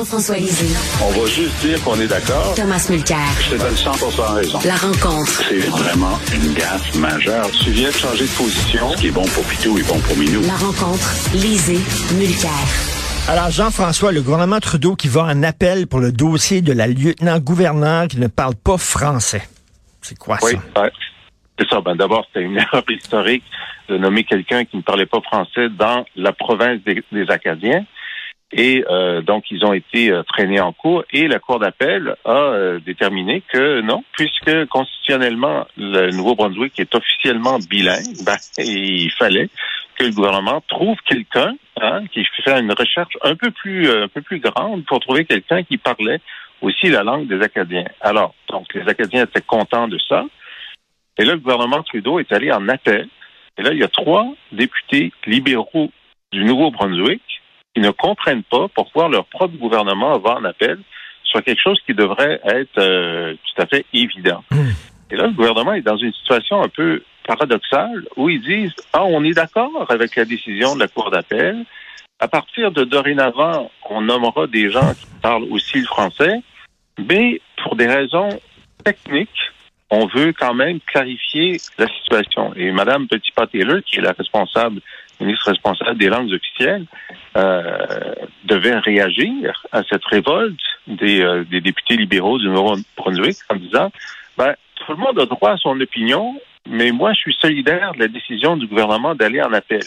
Jean-François Lisée. On va juste dire qu'on est d'accord. Thomas Mulcair. Je te donne 100 raison. La rencontre. C'est vraiment une gaffe majeure. Tu viens de changer de position. Ce qui est bon pour Pitou est bon pour Minou. La rencontre. Lisée. Mulcair. Alors, Jean-François, le gouvernement Trudeau qui va en appel pour le dossier de la lieutenant-gouverneur qui ne parle pas français. C'est quoi oui, ça? Ouais. C'est ça. Ben, d'abord, c'était une erreur historique de nommer quelqu'un qui ne parlait pas français dans la province des, des Acadiens. Et euh, donc, ils ont été euh, freinés en cours et la Cour d'appel a euh, déterminé que non, puisque constitutionnellement, le Nouveau-Brunswick est officiellement bilingue, ben, il fallait que le gouvernement trouve quelqu'un hein, qui fait une recherche un peu plus un peu plus grande pour trouver quelqu'un qui parlait aussi la langue des Acadiens. Alors, donc, les Acadiens étaient contents de ça. Et là, le gouvernement Trudeau est allé en appel. Et là, il y a trois députés libéraux du Nouveau-Brunswick qui ne comprennent pas pourquoi leur propre gouvernement va en appel sur quelque chose qui devrait être euh, tout à fait évident. Mmh. Et là, le gouvernement est dans une situation un peu paradoxale où ils disent Ah, on est d'accord avec la décision de la Cour d'appel. À partir de dorénavant, on nommera des gens qui parlent aussi le français, mais pour des raisons techniques, on veut quand même clarifier la situation. Et Mme Petitpas-Taylor, qui est la responsable ministre responsable des langues officielles, euh, devait réagir à cette révolte des, euh, des députés libéraux du Nouveau-Brunswick en disant ben, tout le monde a droit à son opinion, mais moi, je suis solidaire de la décision du gouvernement d'aller en appel.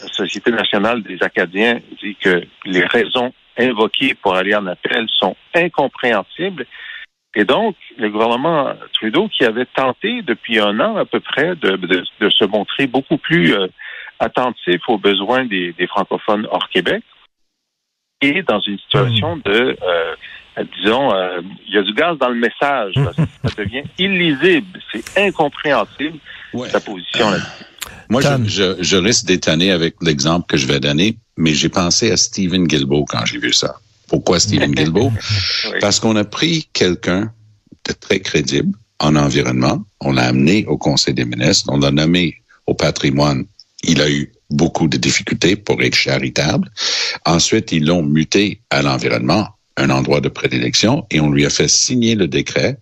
La Société nationale des Acadiens dit que les raisons invoquées pour aller en appel sont incompréhensibles. Et donc, le gouvernement Trudeau, qui avait tenté depuis un an à peu près de, de, de se montrer beaucoup plus euh, attentif aux besoins des, des, francophones hors Québec et dans une situation de, euh, disons, euh, il y a du gaz dans le message. Là, ça devient illisible, c'est incompréhensible ouais. sa position là-dessus. Moi, je, je, je risque d'étonner avec l'exemple que je vais donner, mais j'ai pensé à Stephen Guilbeault quand j'ai vu ça. Pourquoi Stephen Guilbeault? oui. Parce qu'on a pris quelqu'un de très crédible en environnement, on l'a amené au Conseil des ministres, on l'a nommé au patrimoine il a eu beaucoup de difficultés pour être charitable. Ensuite, ils l'ont muté à l'environnement, un endroit de prédilection, et on lui a fait signer le décret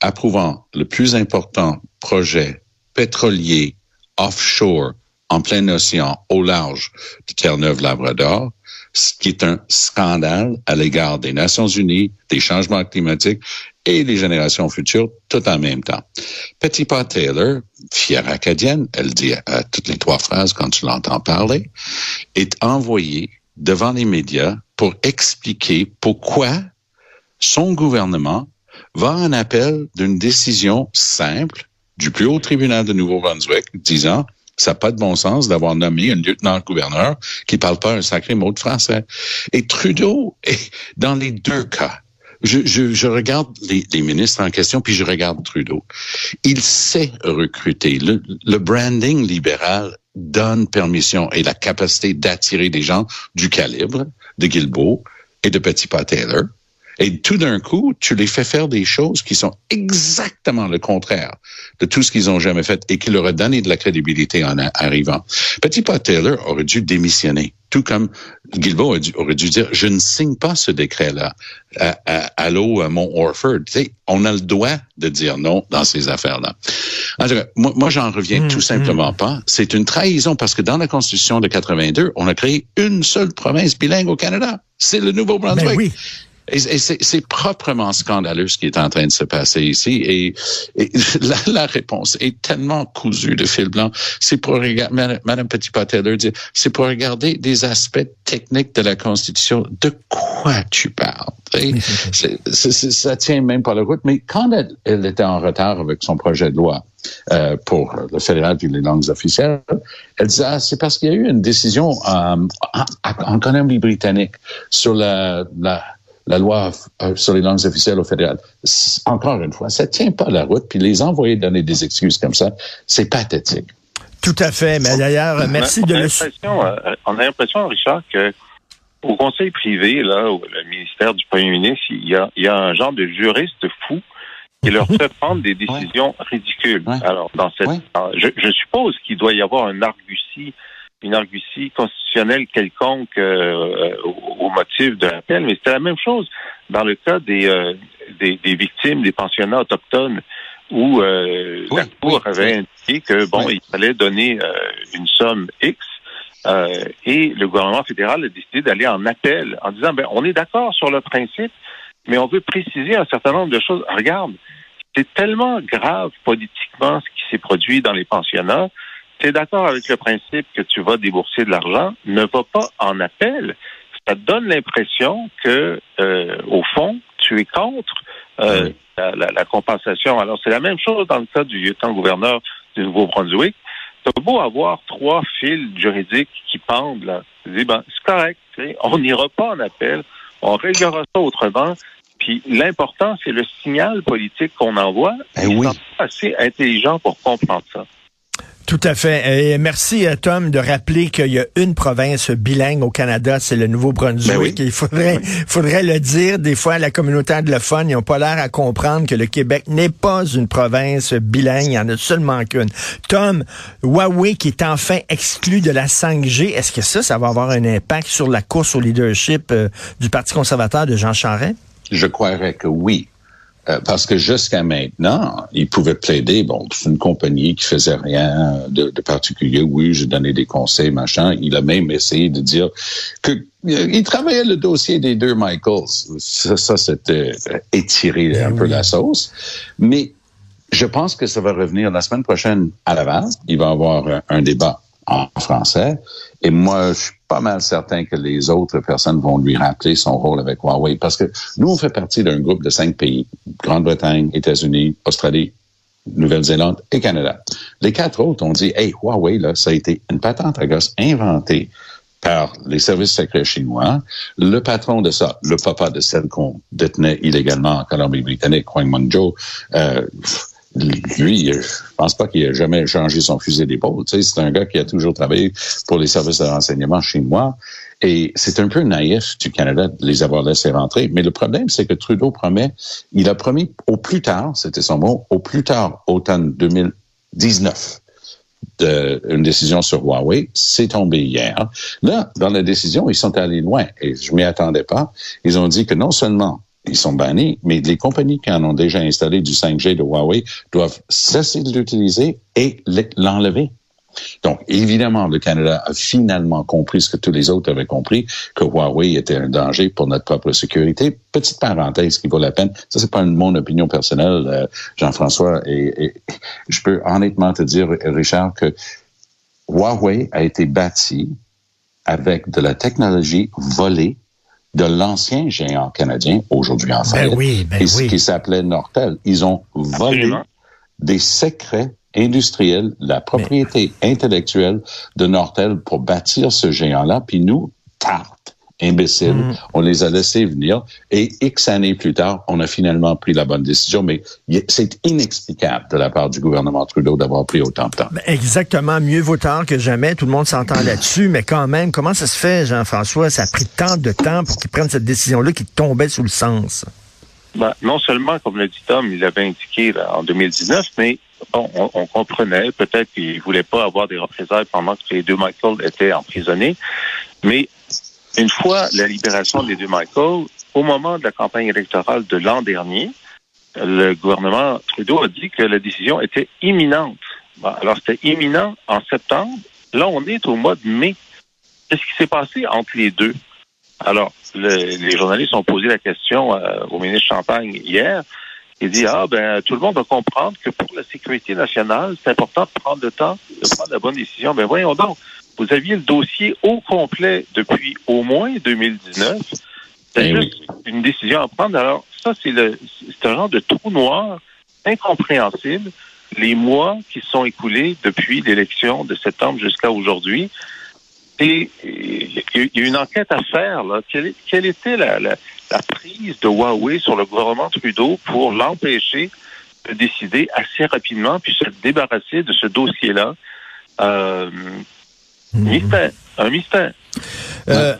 approuvant le plus important projet pétrolier offshore en plein océan au large de Terre-Neuve-Labrador, ce qui est un scandale à l'égard des Nations Unies, des changements climatiques et des générations futures tout en même temps. Petit Taylor, fière acadienne, elle dit toutes les trois phrases quand tu l'entends parler, est envoyée devant les médias pour expliquer pourquoi son gouvernement va en appel d'une décision simple du plus haut tribunal de Nouveau-Brunswick disant ça n'a pas de bon sens d'avoir nommé un lieutenant-gouverneur qui parle pas un sacré mot de français. Et Trudeau, dans les deux cas, je, je, je regarde les, ministres en question, puis je regarde Trudeau. Il sait recruter. Le, le branding libéral donne permission et la capacité d'attirer des gens du calibre de Guilbeault et de Petit Pas Taylor. Et tout d'un coup, tu les fais faire des choses qui sont exactement le contraire de tout ce qu'ils ont jamais fait et qui leur a donné de la crédibilité en arrivant. Petit Pat Taylor aurait dû démissionner, tout comme Guilbeault aurait dû, dire, je ne signe pas ce décret-là. Allô, à mon Orford. Tu sais, on a le droit de dire non dans ces affaires-là. Moi, moi j'en reviens mmh, tout simplement mmh. pas. C'est une trahison parce que dans la Constitution de 82, on a créé une seule province bilingue au Canada. C'est le Nouveau-Brunswick. Ben oui. Et, c'est proprement scandaleux ce qui est en train de se passer ici. Et, la, la, réponse est tellement cousue de fil blanc. C'est pour regarder, Madame Petit-Pateleur dit, c'est pour regarder des aspects techniques de la Constitution. De quoi tu parles? ça tient même pas la route. Mais quand elle, était en retard avec son projet de loi, euh, pour le fédéral et les langues officielles, elle disait ah, c'est parce qu'il y a eu une décision euh, en, en Colombie-Britannique sur la, la la loi euh, sur les langues officielles au fédéral. Encore une fois, ça tient pas la route, puis les envoyer donner des excuses comme ça, c'est pathétique. Tout à fait, mais d'ailleurs, merci de le... Euh, on a l'impression, Richard, que au conseil privé, là, au le ministère du premier ministre, il y a, il y a un genre de juriste fou qui leur fait prendre des décisions ridicules. Alors, dans cette, je, je, suppose qu'il doit y avoir un argutie une argutie constitutionnelle quelconque euh, au, motif de l'appel, mais c'était la même chose dans le cas des, euh, des, victimes, des pensionnats autochtones, où euh, la Cour avait indiqué que bon, il fallait donner une somme X. et le gouvernement fédéral a décidé d'aller en appel en disant ben on est d'accord sur le principe, mais on veut préciser un certain nombre de choses. Regarde, c'est tellement grave politiquement ce qui s'est produit dans les pensionnats tu es d'accord avec le principe que tu vas débourser de l'argent, ne va pas en appel. Ça te donne l'impression que, euh, au fond, tu es contre euh, la, compensation. Alors, c'est la même chose dans le cas du lieutenant-gouverneur du Nouveau-Brunswick. Tu beau avoir trois fils juridiques qui pendent, là. Tu dis, ben, c'est correct, on n'ira pas en appel, on réglera ça autrement. Puis l'important, c'est le signal politique qu'on envoie. Ben oui. assez intelligent pour comprendre ça. Tout à fait. Et merci, euh, Tom, de rappeler qu'il y a une province bilingue au Canada, c'est le Nouveau-Brunswick. Ben Il faudrait, faudrait le dire. Des fois, la communauté anglophone, ils n'ont pas l'air à comprendre que le Québec n'est pas une province bilingue. Il y en a seulement qu'une. Tom, Huawei qui est enfin exclu de la 5G, est-ce que ça, ça va avoir un impact sur la course au leadership euh, du Parti conservateur de Jean Charest? Je croirais que oui. Euh, parce que jusqu'à maintenant, il pouvait plaider, bon, c'est une compagnie qui faisait rien de, particulier. Oui, j'ai donné des conseils, machin. Il a même essayé de dire que euh, il travaillait le dossier des deux Michaels. Ça, ça c'était étirer un peu la sauce. Mais je pense que ça va revenir la semaine prochaine à Laval. Il va y avoir un débat en français. Et moi, je suis pas mal certain que les autres personnes vont lui rappeler son rôle avec Huawei parce que nous, on fait partie d'un groupe de cinq pays, Grande-Bretagne, États-Unis, Australie, Nouvelle-Zélande et Canada. Les quatre autres ont dit, hey, Huawei, là, ça a été une patente à gosse inventée par les services secrets chinois. Le patron de ça, le papa de celle qu'on détenait illégalement en Colombie-Britannique, Huang Mengzhou, euh, lui, je pense pas qu'il ait jamais changé son fusil d'épaule. Tu sais, c'est un gars qui a toujours travaillé pour les services de renseignement chez moi. Et c'est un peu naïf du Canada de les avoir laissés rentrer. Mais le problème, c'est que Trudeau promet, il a promis au plus tard, c'était son mot, au plus tard automne 2019, de, une décision sur Huawei. C'est tombé hier. Là, dans la décision, ils sont allés loin et je m'y attendais pas. Ils ont dit que non seulement ils sont bannis, mais les compagnies qui en ont déjà installé du 5G de Huawei doivent cesser de l'utiliser et l'enlever. Donc, évidemment, le Canada a finalement compris ce que tous les autres avaient compris, que Huawei était un danger pour notre propre sécurité. Petite parenthèse qui vaut la peine. Ça, c'est pas mon opinion personnelle, euh, Jean-François. Et, et, je peux honnêtement te dire, Richard, que Huawei a été bâti avec de la technologie volée de l'ancien géant canadien, aujourd'hui en fait, ben oui, ben qui, s'appelait Nortel. Ils ont volé des secrets industriels, la propriété intellectuelle de Nortel pour bâtir ce géant-là. Puis nous, tarte, imbéciles. Mm. On les a laissés venir et X années plus tard, on a finalement pris la bonne décision. Mais c'est inexplicable de la part du gouvernement Trudeau d'avoir pris autant de temps. Ben, exactement. Mieux vaut tard que jamais. Tout le monde s'entend là-dessus. Mais quand même, comment ça se fait, Jean-François? Ça a pris tant de temps pour qu'ils prennent cette décision-là qui tombait sous le sens. Ben, non seulement, comme l'a dit Tom, il l'avait indiqué en 2019, mais on, on, comprenait peut-être qu'il voulait pas avoir des représailles pendant que les deux Michael étaient emprisonnés. Mais une fois la libération des deux Michael, au moment de la campagne électorale de l'an dernier, le gouvernement Trudeau a dit que la décision était imminente. alors, c'était imminent en septembre. Là, on est au mois de mai. Qu'est-ce qui s'est passé entre les deux? Alors, les journalistes ont posé la question euh, au ministre Champagne hier. Il dit, ah, ben, tout le monde va comprendre que pour la sécurité nationale, c'est important de prendre le temps de prendre la bonne décision. Ben, voyons donc, vous aviez le dossier au complet depuis au moins 2019. C'est Eh juste une décision à prendre. Alors, ça, c'est le, c'est un genre de trou noir incompréhensible. Les mois qui se sont écoulés depuis l'élection de septembre jusqu'à aujourd'hui. Et il y a une enquête à faire. Là. Quelle, quelle était la, la, la, prise de Huawei sur le gouvernement Trudeau pour l'empêcher de décider assez rapidement puis se débarrasser de ce dossier-là? Euh, Mystère. Un mystère. Euh,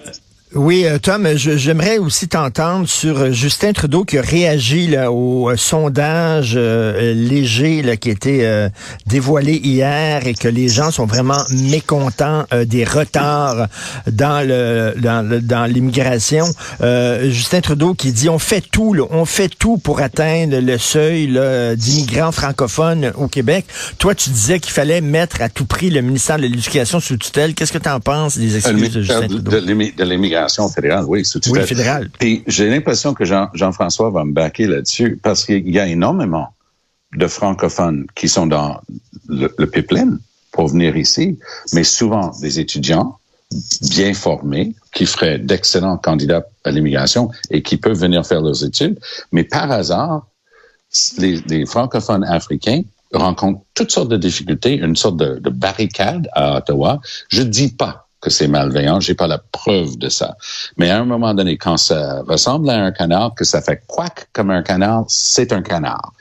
oui, Tom, j'aimerais aussi t'entendre sur Justin Trudeau qui a réagi là, au euh, sondage euh, léger là, qui a été euh, dévoilé hier et que les gens sont vraiment mécontents euh, des retards dans le dans, le, dans l'immigration. Justin Trudeau qui dit on fait tout, là, on fait tout pour atteindre le seuil d'immigrants francophones au Québec. Toi, tu disais qu'il fallait mettre à tout prix le ministère de l'Éducation sous tutelle. Qu'est-ce que tu en penses des excuses de Justin Trudeau? De fédérale, oui, sous Oui, fédérale. Et j'ai l'impression que Jean, Jean-François va me baquer là-dessus parce qu'il y a énormément de francophones qui sont dans le, le pipeline pour venir ici, mais souvent des étudiants bien formés qui feraient d'excellents candidats à l'immigration et qui peuvent venir faire leurs études. Mais par hasard, les, les francophones africains rencontrent toutes sortes de difficultés, une sorte de, de barricade à Ottawa. Je dis pas que c'est malveillant. J'ai pas la preuve de ça. Mais à un moment donné, quand ça ressemble à un canard, que ça fait quack comme un canard, c'est un canard.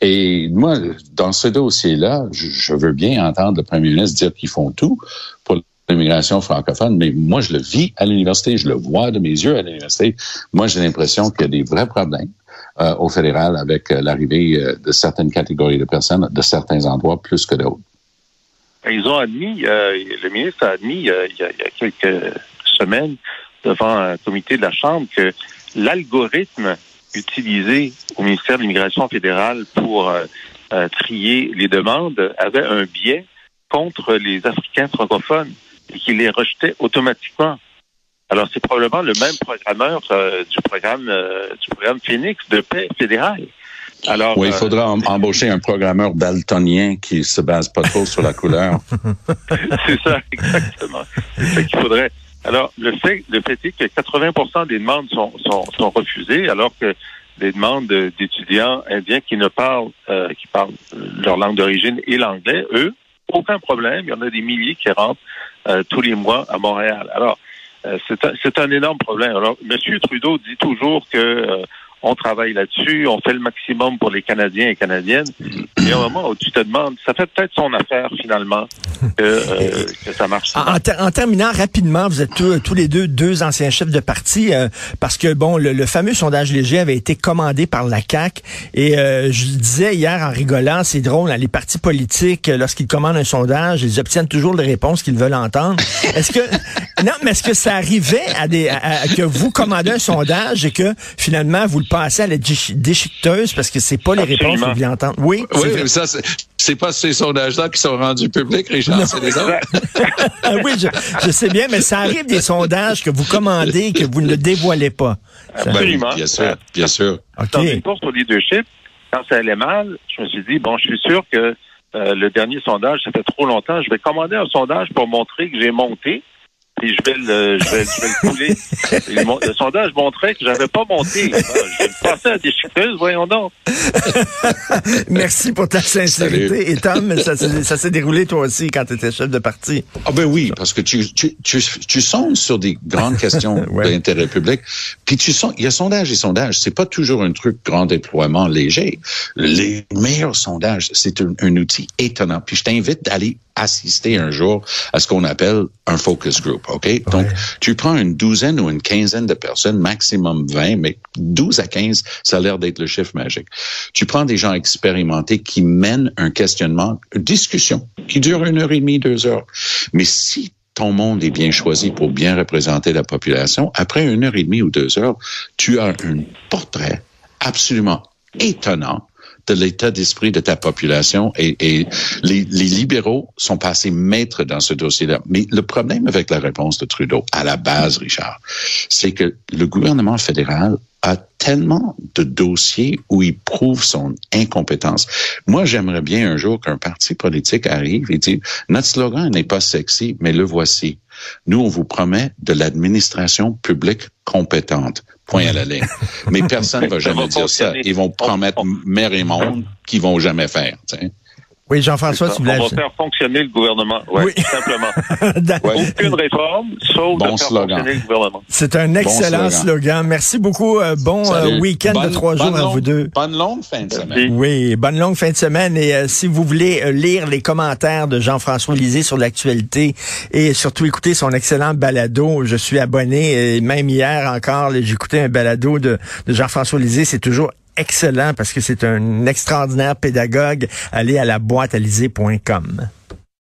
Et moi, dans ce dossier-là, je veux bien entendre le premier ministre dire qu'ils font tout pour l'immigration francophone, mais moi, je le vis à l'université, je le vois de mes yeux à l'université. Moi, j'ai l'impression qu'il y a des vrais problèmes. Euh, au fédéral avec euh, l'arrivée euh, de certaines catégories de personnes de certains endroits plus que d'autres. Ils ont admis, euh, le ministre a admis euh, il, y a, quelques semaines devant un comité de la Chambre que l'algorithme utilisé au ministère de l'Immigration fédérale pour euh, trier les demandes avait un biais contre les Africains francophones et qu'il les rejetait automatiquement. Alors, c'est probablement le même programmeur du programme du programme Phoenix de paix fédéral. Alors, oui, il faudra euh, embaucher un programmeur daltonien qui se base pas trop sur la couleur. c'est ça, exactement. C'est ça qu'il faudrait. Alors, le fait, le fait est que 80% des demandes sont, sont, sont refusées, alors que des demandes d'étudiants indiens qui ne parlent, euh, qui parlent leur langue d'origine et l'anglais, eux, aucun problème. Il y en a des milliers qui rentrent euh, tous les mois à Montréal. Alors, euh, c'est un, un, énorme problème. Alors, M. Trudeau dit toujours que euh, on travaille là-dessus, on fait le maximum pour les Canadiens et Canadiennes. Et au moment où tu te demandes, ça fait peut-être son affaire finalement que, euh, que ça marche. En, en, terminant rapidement, vous êtes tous, tous les deux deux anciens chefs de parti euh, parce que bon, le, le, fameux sondage léger avait été commandé par la CAC et euh, je disais hier en rigolant, c'est drôle, hein, les partis politiques lorsqu'ils commandent un sondage, ils obtiennent toujours les réponses qu'ils veulent entendre. Est-ce que non, mais est-ce que ça arrivait à des à, à, que vous commandez un sondage et que finalement vous le passez à la déchiqueteuse parce que c'est pas les Absolument. réponses que vous voulez entendre. Oui, oui mais ça, c'est pas ces sondages-là qui sont rendus publics, Richard, c'est les autres. ah oui, je, je, sais bien, mais ça arrive des sondages que vous commandez et que vous ne dévoilez pas. Absolument. Ben, bien sûr, bien sûr. Okay. Dans une course au leadership, quand ça allait mal, je me suis dit, bon, je suis sûr que euh, le dernier sondage, ça fait trop longtemps, je vais commander un sondage pour montrer que j'ai monté puis je vais le, je vais, je vais le couler. le, le, sondage montrait que j'avais pas monté. Je vais passer à des chiffreuses, voyons donc. Merci pour ta sincérité. Salut. Et Tom, ça, ça s'est déroulé toi aussi quand tu étais chef de parti. Ah ben oui, parce que tu, tu, tu, tu sondes sur des grandes questions ouais. d'intérêt public. Puis tu sondes, il y a sondage et sondage. C'est pas toujours un truc grand déploiement léger. Les meilleurs sondages, c'est un, un outil étonnant. Puis je t'invite d'aller assister un jour à ce qu'on appelle un focus group, OK? Ouais. Donc, tu prends une douzaine ou une quinzaine de personnes, maximum 20, mais 12 à 15, ça a l'air d'être le chiffre magique. Tu prends des gens expérimentés qui mènent un questionnement, une discussion qui dure une heure et demie, deux heures. Mais si ton monde est bien choisi pour bien représenter la population, après une heure et demie ou deux heures, tu as un portrait absolument étonnant de l'état d'esprit de ta population et, et les, les, libéraux sont passés maîtres dans ce dossier-là. Mais le problème avec la réponse de Trudeau, à la base, Richard, c'est que le gouvernement fédéral a tellement de dossiers où il prouve son incompétence. Moi, j'aimerais bien un jour qu'un parti politique arrive et dit, notre slogan n'est pas sexy, mais le voici. Nous, on vous promet de l'administration publique compétente. Point à la ligne. Mais personne ne va jamais dire ça. Ils vont promettre mer et monde qu'ils vont jamais faire. T'sais. Oui, Jean-François, tu voulais... On va faire fonctionner le gouvernement. Ouais, oui, simplement. Aucune réforme, sauf bon de faire slogan. fonctionner le gouvernement. C'est un excellent bon slogan. slogan. Merci beaucoup. Euh, bon euh, week-end de trois jours longue, à vous deux. Bonne longue fin de semaine. Oui, bonne longue fin de semaine. Et euh, si vous voulez euh, lire les commentaires de Jean-François Lisée sur l'actualité et surtout écouter son excellent balado, je suis abonné. Et même hier encore, j'ai écouté un balado de, de Jean-François Lisée. C'est toujours excellent parce que c'est un extraordinaire pédagogue. Allez à la boîte